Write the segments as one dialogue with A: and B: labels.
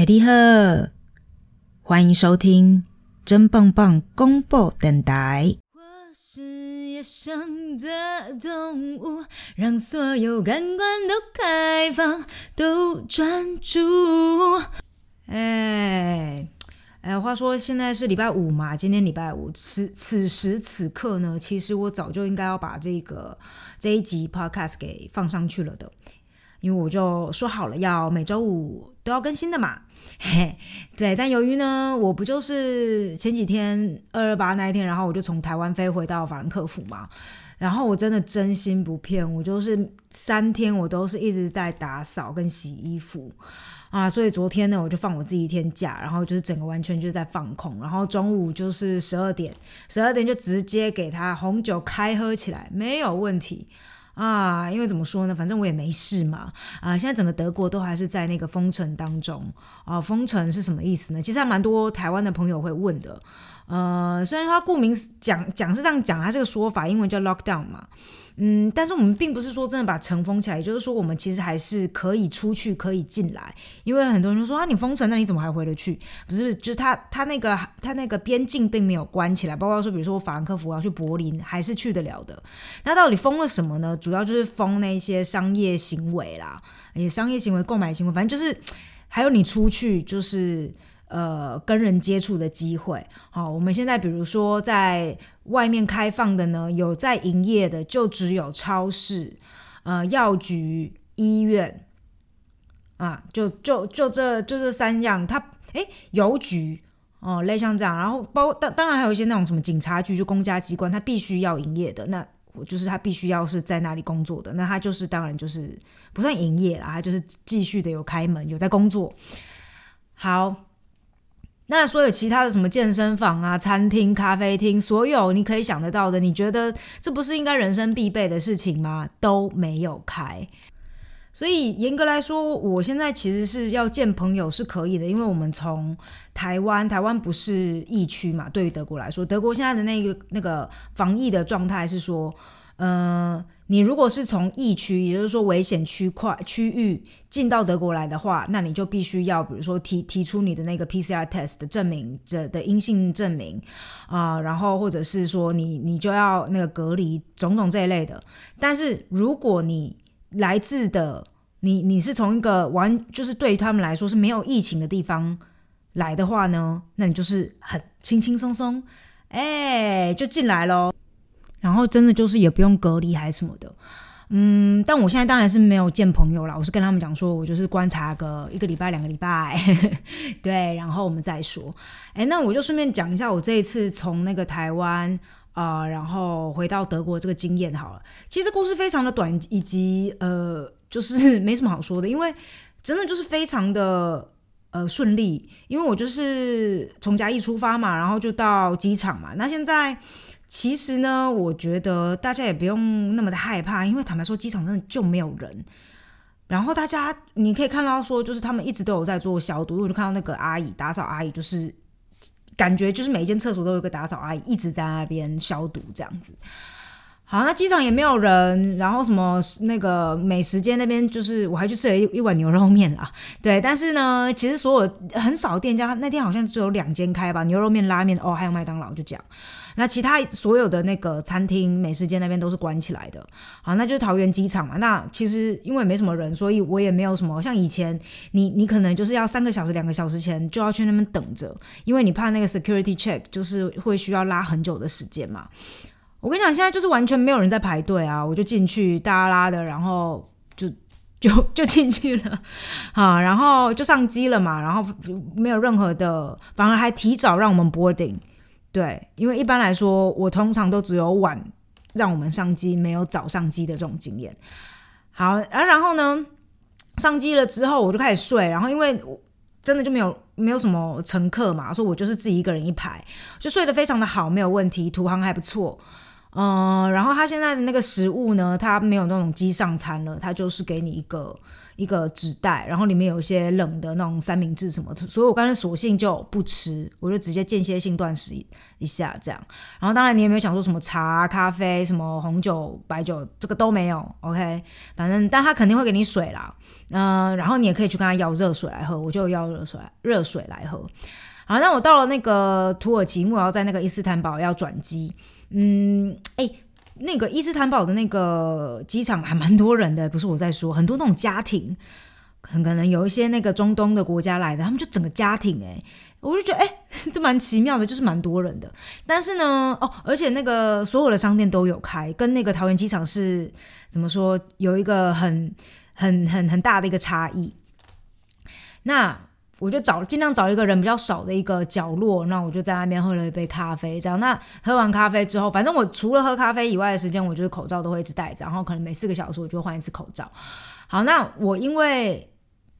A: 哎，你好，欢迎收听真棒棒公布电台。我是野生的动物，让所有感官都开放，都专注。哎，哎，话说现在是礼拜五嘛，今天礼拜五，此此时此刻呢，其实我早就应该要把这个这一集 podcast 给放上去了的。因为我就说好了要每周五都要更新的嘛，嘿，对。但由于呢，我不就是前几天二二八那一天，然后我就从台湾飞回到法兰克福嘛，然后我真的真心不骗，我就是三天我都是一直在打扫跟洗衣服啊，所以昨天呢，我就放我自己一天假，然后就是整个完全就在放空，然后中午就是十二点，十二点就直接给他红酒开喝起来，没有问题。啊，因为怎么说呢？反正我也没事嘛。啊，现在整个德国都还是在那个封城当中。啊，封城是什么意思呢？其实还蛮多台湾的朋友会问的。呃，虽然说顾名讲讲是这样讲，它这个说法英文叫 lockdown 嘛。嗯，但是我们并不是说真的把城封起来，也就是说我们其实还是可以出去，可以进来。因为很多人就说啊，你封城，那你怎么还回得去？不是，就是他他那个他那个边境并没有关起来，包括说，比如说法兰克福要去柏林，还是去得了的。那到底封了什么呢？主要就是封那些商业行为啦，也商业行为、购买行为，反正就是还有你出去就是。呃，跟人接触的机会，好，我们现在比如说在外面开放的呢，有在营业的就只有超市、呃药局、医院，啊，就就就这就这三样。它诶，邮局哦，类像这样，然后包当当然还有一些那种什么警察局，就公家机关，它必须要营业的，那我就是他必须要是在那里工作的，那他就是当然就是不算营业了，他就是继续的有开门，有在工作。好。那所有其他的什么健身房啊、餐厅、咖啡厅，所有你可以想得到的，你觉得这不是应该人生必备的事情吗？都没有开。所以严格来说，我现在其实是要见朋友是可以的，因为我们从台湾，台湾不是疫区嘛，对于德国来说，德国现在的那个那个防疫的状态是说，嗯。你如果是从疫区，也就是说危险区块区域进到德国来的话，那你就必须要，比如说提提出你的那个 PCR test 的证明的的阴性证明啊，然后或者是说你你就要那个隔离种种这一类的。但是如果你来自的你你是从一个完就是对于他们来说是没有疫情的地方来的话呢，那你就是很轻轻松松，哎，就进来喽。然后真的就是也不用隔离还是什么的，嗯，但我现在当然是没有见朋友了，我是跟他们讲说，我就是观察个一个礼拜、两个礼拜，对，然后我们再说。哎，那我就顺便讲一下我这一次从那个台湾啊，然后回到德国这个经验好了。其实故事非常的短，以及呃，就是没什么好说的，因为真的就是非常的呃顺利，因为我就是从嘉义出发嘛，然后就到机场嘛，那现在。其实呢，我觉得大家也不用那么的害怕，因为坦白说，机场真的就没有人。然后大家你可以看到说，就是他们一直都有在做消毒，我就看到那个阿姨打扫阿姨，就是感觉就是每一间厕所都有个打扫阿姨一直在那边消毒这样子。好，那机场也没有人，然后什么那个美食街那边就是我还去吃了一一碗牛肉面啦，对。但是呢，其实所有很少店家那天好像只有两间开吧，牛肉面、拉面哦，还有麦当劳就这样。那其他所有的那个餐厅、美食街那边都是关起来的。好，那就是桃园机场嘛。那其实因为没什么人，所以我也没有什么像以前，你你可能就是要三个小时、两个小时前就要去那边等着，因为你怕那个 security check 就是会需要拉很久的时间嘛。我跟你讲，现在就是完全没有人在排队啊，我就进去大拉的，然后就就就进去了，啊，然后就上机了嘛，然后没有任何的，反而还提早让我们 boarding。对，因为一般来说，我通常都只有晚让我们上机，没有早上机的这种经验。好，然然后呢，上机了之后我就开始睡，然后因为真的就没有没有什么乘客嘛，所以我就是自己一个人一排，就睡得非常的好，没有问题，途航还不错。嗯，然后他现在的那个食物呢，他没有那种机上餐了，他就是给你一个一个纸袋，然后里面有一些冷的那种三明治什么，所以我刚才索性就不吃，我就直接间歇性断食一下这样。然后当然你也没有想说什么茶、咖啡、什么红酒、白酒，这个都没有。OK，反正但他肯定会给你水啦，嗯，然后你也可以去跟他要热水来喝，我就要热水热水来喝。好，那我到了那个土耳其，我要在那个伊斯坦堡要转机。嗯，哎，那个伊斯坦堡的那个机场还蛮多人的，不是我在说，很多那种家庭，很可能有一些那个中东的国家来的，他们就整个家庭，哎，我就觉得，哎，这蛮奇妙的，就是蛮多人的。但是呢，哦，而且那个所有的商店都有开，跟那个桃园机场是怎么说，有一个很很很很大的一个差异。那。我就找尽量找一个人比较少的一个角落，那我就在那边喝了一杯咖啡。这样，那喝完咖啡之后，反正我除了喝咖啡以外的时间，我就是口罩都会一直戴着，然后可能每四个小时我就换一次口罩。好，那我因为。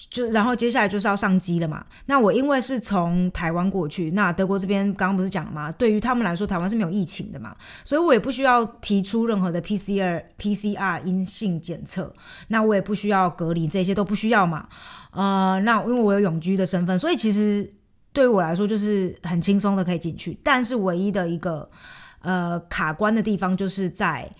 A: 就然后接下来就是要上机了嘛。那我因为是从台湾过去，那德国这边刚刚不是讲了吗？对于他们来说，台湾是没有疫情的嘛，所以我也不需要提出任何的 PCR PCR 阴性检测，那我也不需要隔离，这些都不需要嘛。呃，那因为我有永居的身份，所以其实对于我来说就是很轻松的可以进去。但是唯一的一个呃卡关的地方就是在。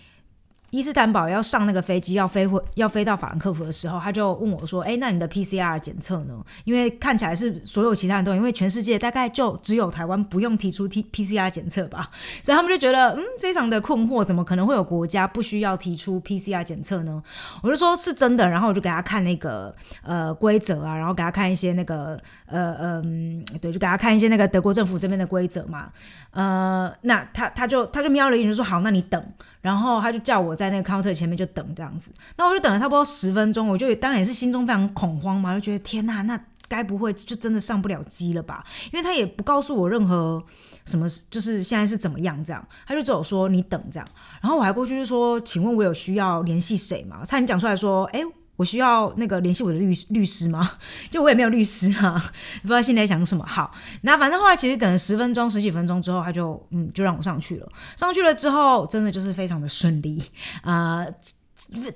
A: 伊斯坦堡要上那个飞机，要飞回要飞到法兰克福的时候，他就问我说：“哎，那你的 PCR 检测呢？因为看起来是所有其他人都，因为全世界大概就只有台湾不用提出 T PCR 检测吧，所以他们就觉得嗯，非常的困惑，怎么可能会有国家不需要提出 PCR 检测呢？我就说是真的，然后我就给他看那个呃规则啊，然后给他看一些那个呃嗯，对，就给他看一些那个德国政府这边的规则嘛。呃，那他他就他就瞄了一眼，就说好，那你等。然后他就叫我在那个 counter 前面就等这样子。那我就等了差不多十分钟，我就当然也是心中非常恐慌嘛，就觉得天呐，那该不会就真的上不了机了吧？因为他也不告诉我任何什么，就是现在是怎么样这样，他就只有说你等这样。然后我还过去就说，请问我有需要联系谁吗？差点讲出来说，哎。我需要那个联系我的律律师吗？就我也没有律师啊，不知道现在想什么。好，那反正后来其实等了十分钟、十几分钟之后，他就嗯，就让我上去了。上去了之后，真的就是非常的顺利啊。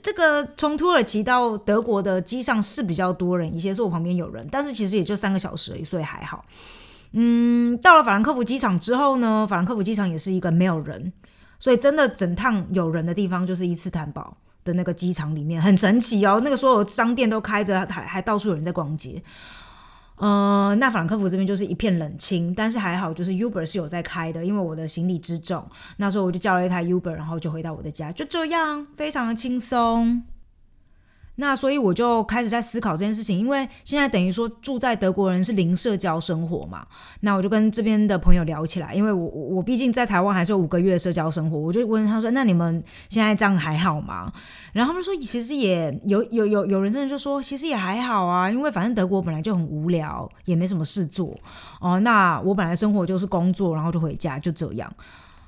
A: 这个从土耳其到德国的机上是比较多人一些，是我旁边有人，但是其实也就三个小时而已，所以还好。嗯，到了法兰克福机场之后呢，法兰克福机场也是一个没有人，所以真的整趟有人的地方就是伊斯坦堡。的那个机场里面很神奇哦，那个所有商店都开着，还还到处有人在逛街。呃，那法兰克福这边就是一片冷清，但是还好，就是 Uber 是有在开的，因为我的行李之重，那时候我就叫了一台 Uber，然后就回到我的家，就这样，非常的轻松。那所以我就开始在思考这件事情，因为现在等于说住在德国人是零社交生活嘛，那我就跟这边的朋友聊起来，因为我我我毕竟在台湾还是有五个月社交生活，我就问他说：“那你们现在这样还好吗？”然后他们说：“其实也有有有有人真的就说，其实也还好啊，因为反正德国本来就很无聊，也没什么事做哦。那我本来生活就是工作，然后就回家，就这样。”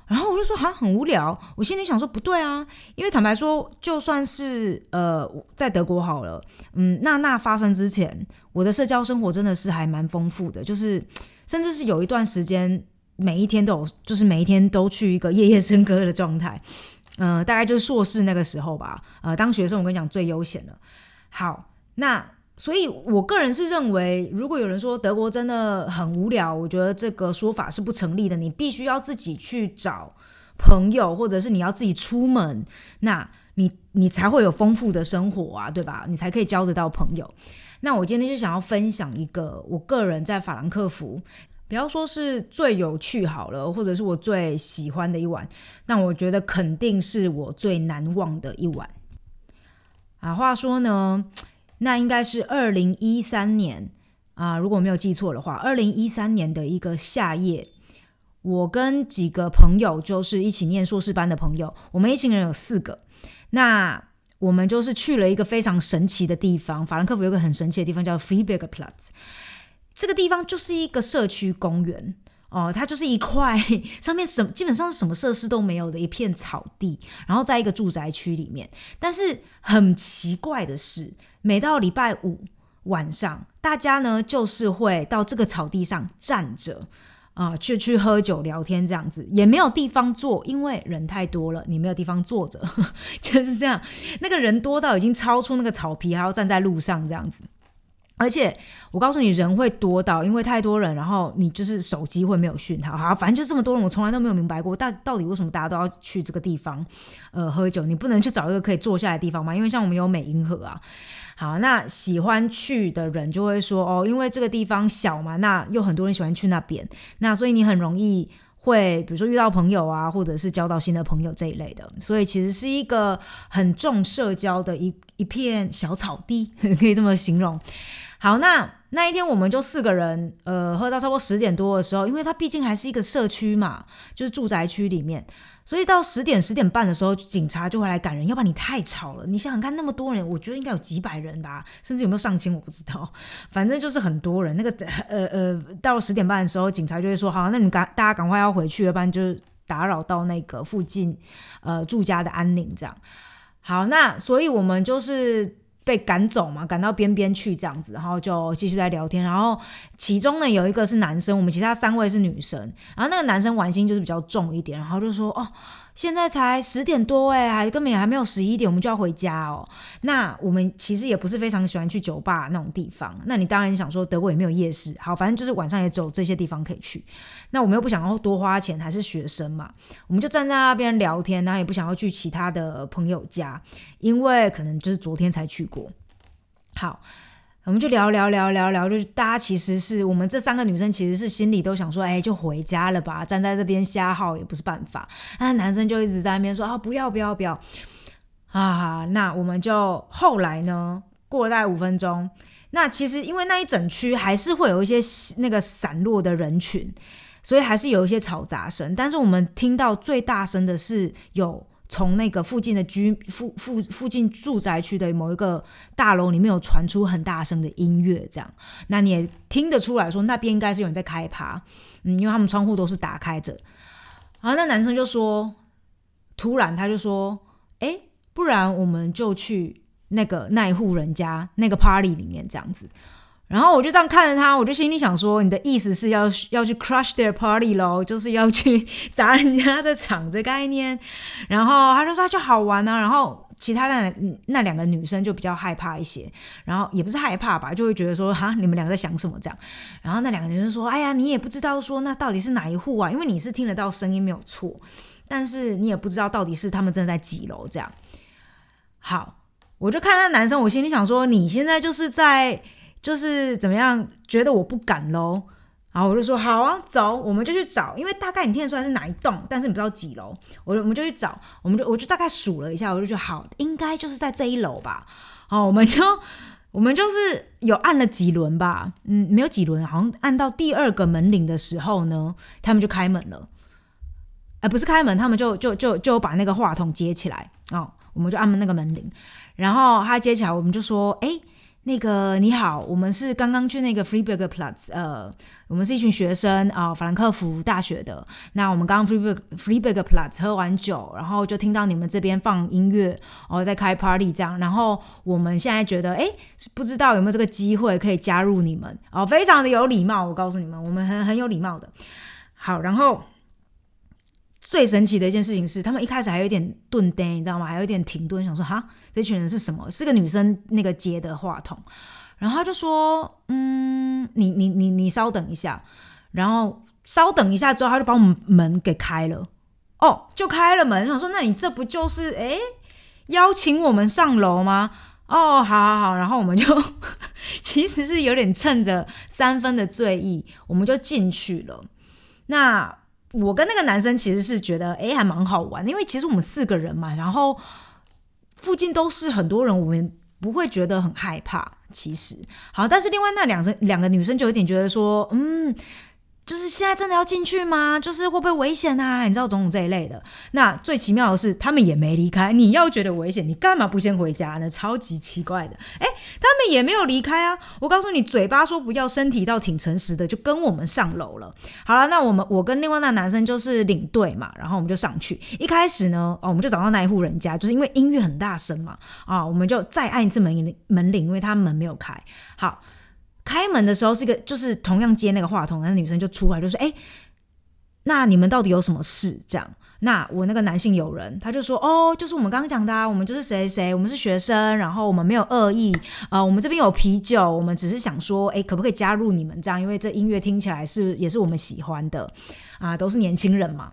A: 然后我就说哈很无聊，我心里想说不对啊，因为坦白说，就算是呃在德国好了，嗯，那那发生之前，我的社交生活真的是还蛮丰富的，就是甚至是有一段时间每一天都有，就是每一天都去一个夜夜笙歌的状态，嗯，大概就是硕士那个时候吧，呃，当学生我跟你讲最悠闲了。好，那。所以，我个人是认为，如果有人说德国真的很无聊，我觉得这个说法是不成立的。你必须要自己去找朋友，或者是你要自己出门，那你你才会有丰富的生活啊，对吧？你才可以交得到朋友。那我今天就想要分享一个我个人在法兰克福，不要说是最有趣好了，或者是我最喜欢的一晚，但我觉得肯定是我最难忘的一晚。啊，话说呢。那应该是二零一三年啊，如果没有记错的话，二零一三年的一个夏夜，我跟几个朋友，就是一起念硕士班的朋友，我们一行人有四个。那我们就是去了一个非常神奇的地方，法兰克福有个很神奇的地方叫 Freebergplatz，这个地方就是一个社区公园。哦，它就是一块上面什基本上是什么设施都没有的一片草地，然后在一个住宅区里面。但是很奇怪的是，每到礼拜五晚上，大家呢就是会到这个草地上站着，啊，去去喝酒聊天这样子，也没有地方坐，因为人太多了，你没有地方坐着，就是这样。那个人多到已经超出那个草皮，还要站在路上这样子。而且我告诉你，人会多到，因为太多人，然后你就是手机会没有讯号，好，反正就这么多人，我从来都没有明白过，到到底为什么大家都要去这个地方，呃，喝酒？你不能去找一个可以坐下来的地方吗？因为像我们有美银河啊，好，那喜欢去的人就会说，哦，因为这个地方小嘛，那又很多人喜欢去那边，那所以你很容易会，比如说遇到朋友啊，或者是交到新的朋友这一类的，所以其实是一个很重社交的一一片小草地，可以这么形容。好，那那一天我们就四个人，呃，喝到差不多十点多的时候，因为它毕竟还是一个社区嘛，就是住宅区里面，所以到十点十点半的时候，警察就会来赶人，要不然你太吵了。你想想看，那么多人，我觉得应该有几百人吧，甚至有没有上千，我不知道，反正就是很多人。那个呃呃，到十点半的时候，警察就会说：“好，那你赶大家赶快要回去，要不然就是打扰到那个附近呃住家的安宁。”这样，好，那所以我们就是。被赶走嘛，赶到边边去这样子，然后就继续在聊天。然后其中呢有一个是男生，我们其他三位是女生。然后那个男生玩心就是比较重一点，然后就说：“哦。”现在才十点多哎，还根本也还没有十一点，我们就要回家哦。那我们其实也不是非常喜欢去酒吧那种地方。那你当然想说德国也没有夜市，好，反正就是晚上也只有这些地方可以去。那我们又不想要多花钱，还是学生嘛，我们就站在那边聊天，然后也不想要去其他的朋友家，因为可能就是昨天才去过。好。我们就聊聊聊聊聊，就大家其实是我们这三个女生，其实是心里都想说，哎，就回家了吧，站在这边瞎耗也不是办法。那男生就一直在那边说啊，不要不要不要啊。那我们就后来呢，过了大概五分钟，那其实因为那一整区还是会有一些那个散落的人群，所以还是有一些吵杂声。但是我们听到最大声的是有。从那个附近的居附附附近住宅区的某一个大楼里面有传出很大声的音乐，这样，那你也听得出来说那边应该是有人在开趴，嗯，因为他们窗户都是打开着。然后那男生就说，突然他就说，哎，不然我们就去那个那一户人家那个 party 里面这样子。然后我就这样看着他，我就心里想说：“你的意思是要要去 crush their party 咯，就是要去 砸人家的场这概念。”然后他就说：“就好玩啊。”然后其他的那两个女生就比较害怕一些，然后也不是害怕吧，就会觉得说：“哈，你们两个在想什么？”这样。然后那两个女生说：“哎呀，你也不知道说那到底是哪一户啊？因为你是听得到声音没有错，但是你也不知道到底是他们正在几楼这样。”好，我就看那男生，我心里想说：“你现在就是在。”就是怎么样觉得我不敢喽，然后我就说好啊，走，我们就去找，因为大概你听得出来是哪一栋，但是你不知道几楼，我我们就去找，我们就我就大概数了一下，我就觉得好，应该就是在这一楼吧。好，我们就我们就是有按了几轮吧，嗯，没有几轮，好像按到第二个门铃的时候呢，他们就开门了，哎，不是开门，他们就就就就把那个话筒接起来。哦，我们就按那个门铃，然后他接起来，我们就说，哎。那个你好，我们是刚刚去那个 Freeburg Platz，呃，我们是一群学生啊，法兰克福大学的。那我们刚刚 Freeburg Freeburg Platz 喝完酒，然后就听到你们这边放音乐，哦，在开 party 这样。然后我们现在觉得，哎，不知道有没有这个机会可以加入你们哦，非常的有礼貌。我告诉你们，我们很很有礼貌的。好，然后。最神奇的一件事情是，他们一开始还有点顿呆，你知道吗？还有点停顿，想说哈，这群人是什么？是个女生那个接的话筒，然后他就说，嗯，你你你你稍等一下，然后稍等一下之后，他就把我们门给开了，哦，就开了门，想说，那你这不就是哎邀请我们上楼吗？哦，好好好，然后我们就 其实是有点趁着三分的醉意，我们就进去了。那。我跟那个男生其实是觉得，哎，还蛮好玩，因为其实我们四个人嘛，然后附近都是很多人，我们不会觉得很害怕。其实，好，但是另外那两生两个女生就有点觉得说，嗯。就是现在真的要进去吗？就是会不会危险啊？你知道种种这一类的。那最奇妙的是，他们也没离开。你要觉得危险，你干嘛不先回家呢？超级奇怪的。哎，他们也没有离开啊。我告诉你，嘴巴说不要，身体倒挺诚实的，就跟我们上楼了。好了，那我们我跟另外那男生就是领队嘛，然后我们就上去。一开始呢，哦，我们就找到那一户人家，就是因为音乐很大声嘛，啊，我们就再按一次门铃门铃，因为他门没有开。好。开门的时候是一个，就是同样接那个话筒，那女生就出来就说：“哎，那你们到底有什么事？这样，那我那个男性友人他就说，哦，就是我们刚刚讲的，啊，我们就是谁谁，我们是学生，然后我们没有恶意，啊，我们这边有啤酒，我们只是想说，哎，可不可以加入你们这样？因为这音乐听起来是也是我们喜欢的，啊，都是年轻人嘛。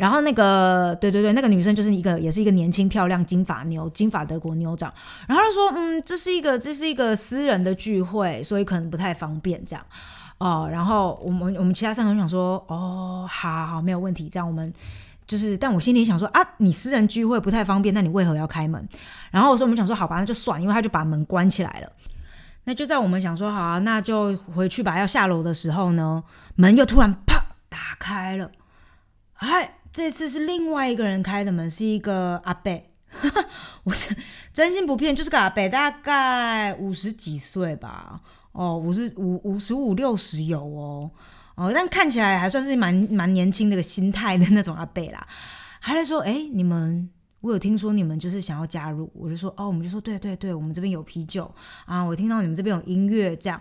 A: 然后那个，对对对，那个女生就是一个，也是一个年轻漂亮金发妞，金发德国妞长。然后她说，嗯，这是一个，这是一个私人的聚会，所以可能不太方便这样。哦，然后我们我们其他三个人想说，哦，好好好，没有问题。这样我们就是，但我心里想说啊，你私人聚会不太方便，那你为何要开门？然后我说我们想说，好吧，那就算，因为他就把门关起来了。那就在我们想说，好啊，那就回去吧。要下楼的时候呢，门又突然啪打开了，哎。这次是另外一个人开的门，是一个阿伯，我真真心不骗，就是个阿伯，大概五十几岁吧，哦，五十五五十五六十有哦，哦，但看起来还算是蛮蛮年轻那个心态的那种阿伯啦。还在说，哎，你们，我有听说你们就是想要加入，我就说，哦，我们就说，对对对，我们这边有啤酒。啊，我听到你们这边有音乐，这样，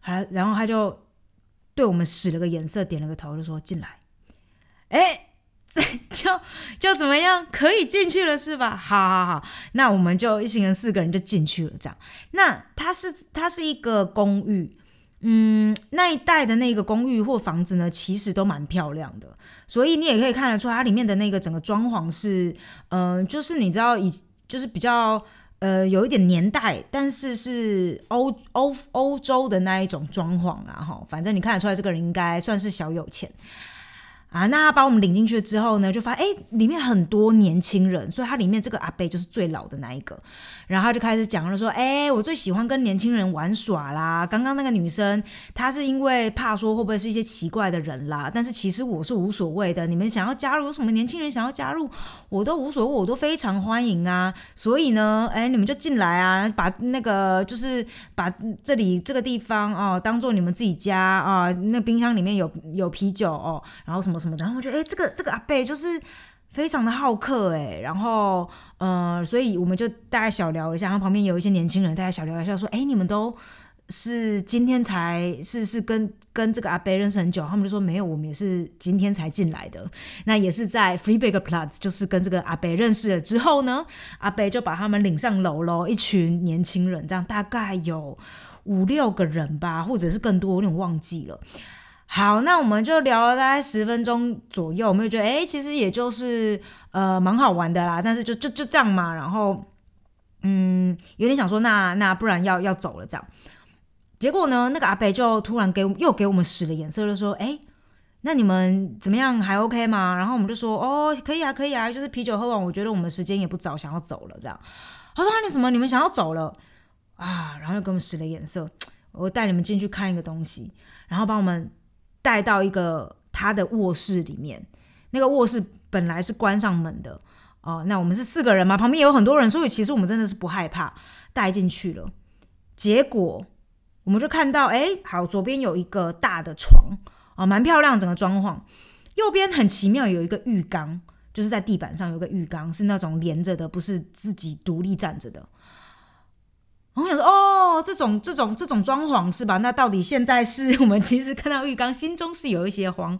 A: 还然后他就对我们使了个眼色，点了个头，就说进来，哎。就就怎么样可以进去了是吧？好好好，那我们就一行人四个人就进去了。这样，那它是它是一个公寓，嗯，那一带的那个公寓或房子呢，其实都蛮漂亮的，所以你也可以看得出它里面的那个整个装潢是，嗯，就是你知道以就是比较呃有一点年代，但是是欧欧欧洲的那一种装潢啊，哈，反正你看得出来这个人应该算是小有钱。啊，那他把我们领进去之后呢，就发哎，里面很多年轻人，所以他里面这个阿贝就是最老的那一个。然后他就开始讲了，说：“哎，我最喜欢跟年轻人玩耍啦。刚刚那个女生，她是因为怕说会不会是一些奇怪的人啦，但是其实我是无所谓的。你们想要加入，有什么年轻人想要加入，我都无所谓，我都非常欢迎啊。所以呢，哎，你们就进来啊，把那个就是把这里这个地方哦，当做你们自己家啊。那冰箱里面有有啤酒哦，然后什么，然后我觉得哎，这个这个阿贝就是。”非常的好客哎，然后呃，所以我们就大概小聊一下，然后旁边有一些年轻人，大家小聊一下，说，哎，你们都是今天才是是跟跟这个阿贝认识很久，他们就说没有，我们也是今天才进来的，那也是在 Free Big Plus，就是跟这个阿贝认识了之后呢，阿贝就把他们领上楼喽，一群年轻人，这样大概有五六个人吧，或者是更多，有点忘记了。好，那我们就聊了大概十分钟左右，我们就觉得，哎，其实也就是呃蛮好玩的啦，但是就就就这样嘛，然后嗯，有点想说，那那不然要要走了这样。结果呢，那个阿北就突然给又给我们使了眼色，就说，哎，那你们怎么样，还 OK 吗？然后我们就说，哦，可以啊，可以啊，就是啤酒喝完，我觉得我们时间也不早，想要走了这样。他说，啊你什么？你们想要走了啊？然后又给我们使了眼色，我带你们进去看一个东西，然后帮我们。带到一个他的卧室里面，那个卧室本来是关上门的哦。那我们是四个人嘛，旁边也有很多人，所以其实我们真的是不害怕，带进去了。结果我们就看到，哎，好，左边有一个大的床啊，蛮漂亮，整个装潢。右边很奇妙，有一个浴缸，就是在地板上有个浴缸，是那种连着的，不是自己独立站着的。我想说，哦，这种这种这种装潢是吧？那到底现在是 我们其实看到浴缸，心中是有一些慌，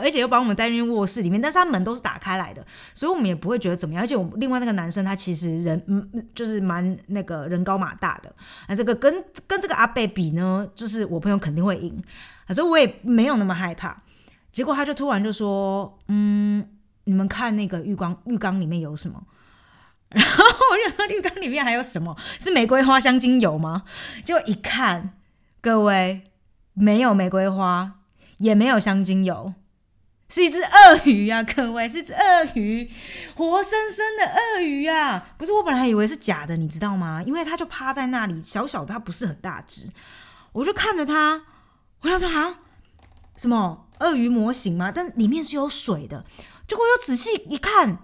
A: 而且又把我们带进卧室里面，但是他门都是打开来的，所以我们也不会觉得怎么样。而且我另外那个男生，他其实人嗯就是蛮那个人高马大的，那这个跟跟这个阿贝比呢，就是我朋友肯定会赢，所以我也没有那么害怕。结果他就突然就说，嗯，你们看那个浴缸，浴缸里面有什么？然后我就说浴缸里面还有什么？是玫瑰花香精油吗？就一看，各位没有玫瑰花，也没有香精油，是一只鳄鱼呀！各位是只鳄鱼，活生生的鳄鱼呀！不是我本来以为是假的，你知道吗？因为它就趴在那里，小小的，它不是很大只。我就看着它，我想说啊，什么鳄鱼模型吗？但里面是有水的。结果又仔细一看。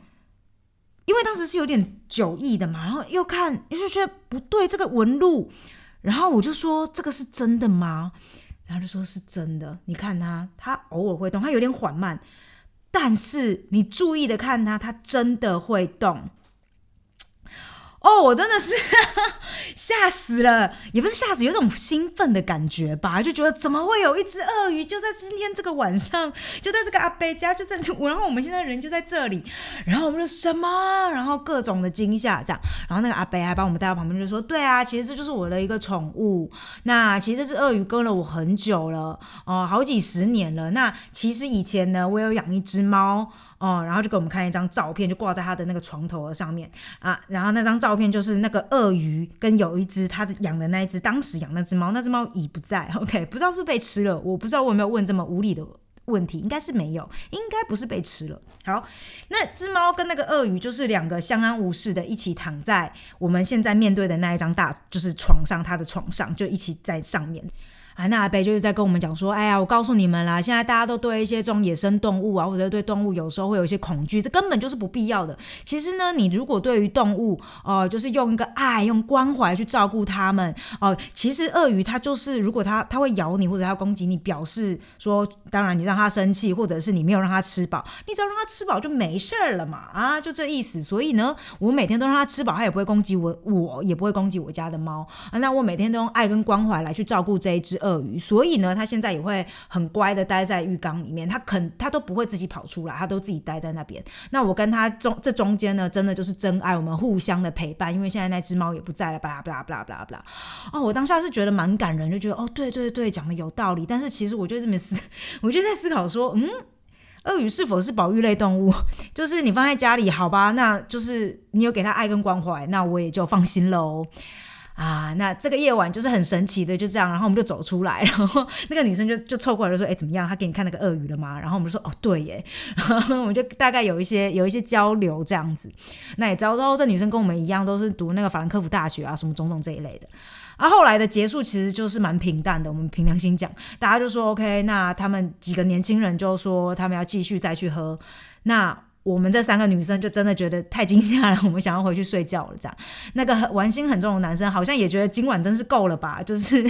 A: 因为当时是有点酒意的嘛，然后又看又，就觉得不对，这个纹路，然后我就说这个是真的吗？然后就说是真的。你看它，它偶尔会动，它有点缓慢，但是你注意的看它，它真的会动。哦，我真的是 吓死了，也不是吓死，有种兴奋的感觉吧，就觉得怎么会有一只鳄鱼就在今天这个晚上，就在这个阿贝家，就在，然后我们现在人就在这里，然后我们说什么，然后各种的惊吓这样，然后那个阿贝还把我们带到旁边，就说，对啊，其实这就是我的一个宠物，那其实这只鳄鱼跟了我很久了，哦，好几十年了，那其实以前呢，我有养一只猫。哦，然后就给我们看一张照片，就挂在他的那个床头的上面啊。然后那张照片就是那个鳄鱼跟有一只他的养的那一只，当时养那只猫，那只猫已不在。OK，不知道是不是被吃了，我不知道我有没有问这么无理的问题，应该是没有，应该不是被吃了。好，那只猫跟那个鳄鱼就是两个相安无事的，一起躺在我们现在面对的那一张大就是床上，他的床上就一起在上面。啊，那阿贝就是在跟我们讲说，哎呀，我告诉你们啦，现在大家都对一些这种野生动物啊，或者对动物有时候会有一些恐惧，这根本就是不必要的。其实呢，你如果对于动物，哦，就是用一个爱、用关怀去照顾它们，哦，其实鳄鱼它就是，如果它它会咬你或者它攻击你，表示说，当然你让它生气，或者是你没有让它吃饱，你只要让它吃饱就没事儿了嘛，啊，就这意思。所以呢，我每天都让它吃饱，它也不会攻击我，我也不会攻击我家的猫啊。那我每天都用爱跟关怀来去照顾这一只。鳄鱼，所以呢，它现在也会很乖的待在浴缸里面，它肯它都不会自己跑出来，它都自己待在那边。那我跟它中这中间呢，真的就是真爱，我们互相的陪伴。因为现在那只猫也不在了，巴拉巴拉巴拉巴拉巴拉。哦，我当下是觉得蛮感人，就觉得哦，对对对，讲的有道理。但是其实我就这么思，我就在思考说，嗯，鳄鱼是否是保育类动物？就是你放在家里，好吧，那就是你有给它爱跟关怀，那我也就放心了哦。啊，那这个夜晚就是很神奇的，就这样，然后我们就走出来，然后那个女生就就凑过来就说：“哎，怎么样？她给你看那个鳄鱼了吗？”然后我们就说：“哦，对耶。”然后我们就大概有一些有一些交流这样子。那也知道，然后这女生跟我们一样，都是读那个法兰克福大学啊，什么种种这一类的。啊，后来的结束其实就是蛮平淡的。我们凭良心讲，大家就说 OK。那他们几个年轻人就说他们要继续再去喝。那我们这三个女生就真的觉得太惊吓了，我们想要回去睡觉了。这样，那个玩心很重的男生好像也觉得今晚真是够了吧，就是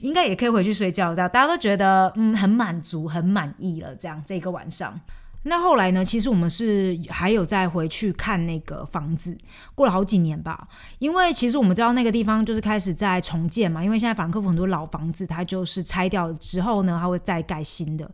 A: 应该也可以回去睡觉。这样，大家都觉得嗯很满足、很满意了。这样，这个晚上，那后来呢？其实我们是还有再回去看那个房子，过了好几年吧。因为其实我们知道那个地方就是开始在重建嘛。因为现在法兰克福很多老房子，它就是拆掉了之后呢，它会再盖新的。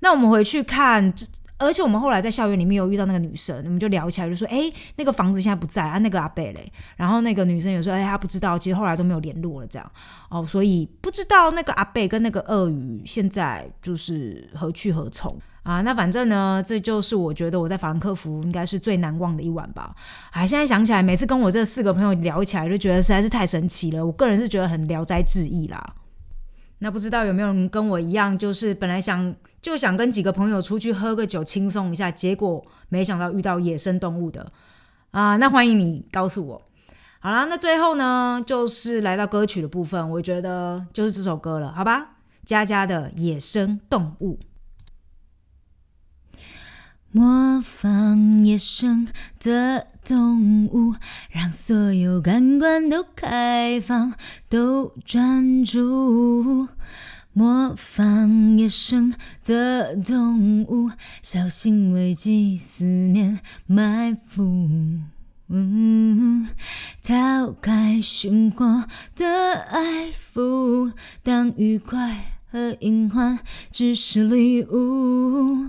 A: 那我们回去看。而且我们后来在校园里面有遇到那个女生，我们就聊起来，就说：“哎，那个房子现在不在啊，那个阿贝嘞。”然后那个女生有说：“哎，她不知道，其实后来都没有联络了，这样哦，所以不知道那个阿贝跟那个鳄鱼现在就是何去何从啊？那反正呢，这就是我觉得我在法兰克福应该是最难忘的一晚吧。哎，现在想起来，每次跟我这四个朋友聊起来，就觉得实在是太神奇了。我个人是觉得很聊斋志异啦。那不知道有没有人跟我一样，就是本来想就想跟几个朋友出去喝个酒轻松一下，结果没想到遇到野生动物的啊！那欢迎你告诉我。好啦，那最后呢，就是来到歌曲的部分，我觉得就是这首歌了，好吧？佳佳的《野生动物》。模仿野生的动物，让所有感官都开放，都专注。模仿野生的动物，小心危机四面埋伏。逃开生活的爱抚，当愉快。和隐患只是礼物，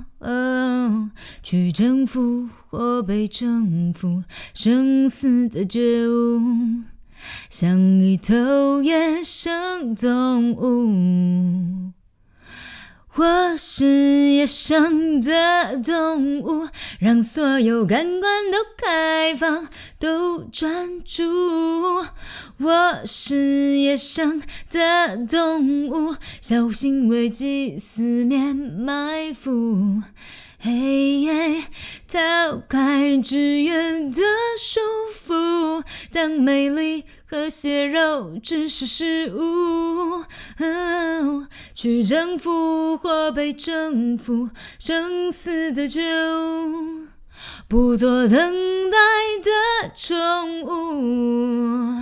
A: 去征服或被征服，生死的觉悟，像一头野生动物。我是野生的动物，让所有感官都开放，都专注。我是野生的动物，小心危机四面埋伏。嘿，逃开制约的束缚，当美丽。和血肉只是食物，去征服或被征服，生死的觉悟，不做等待的宠物。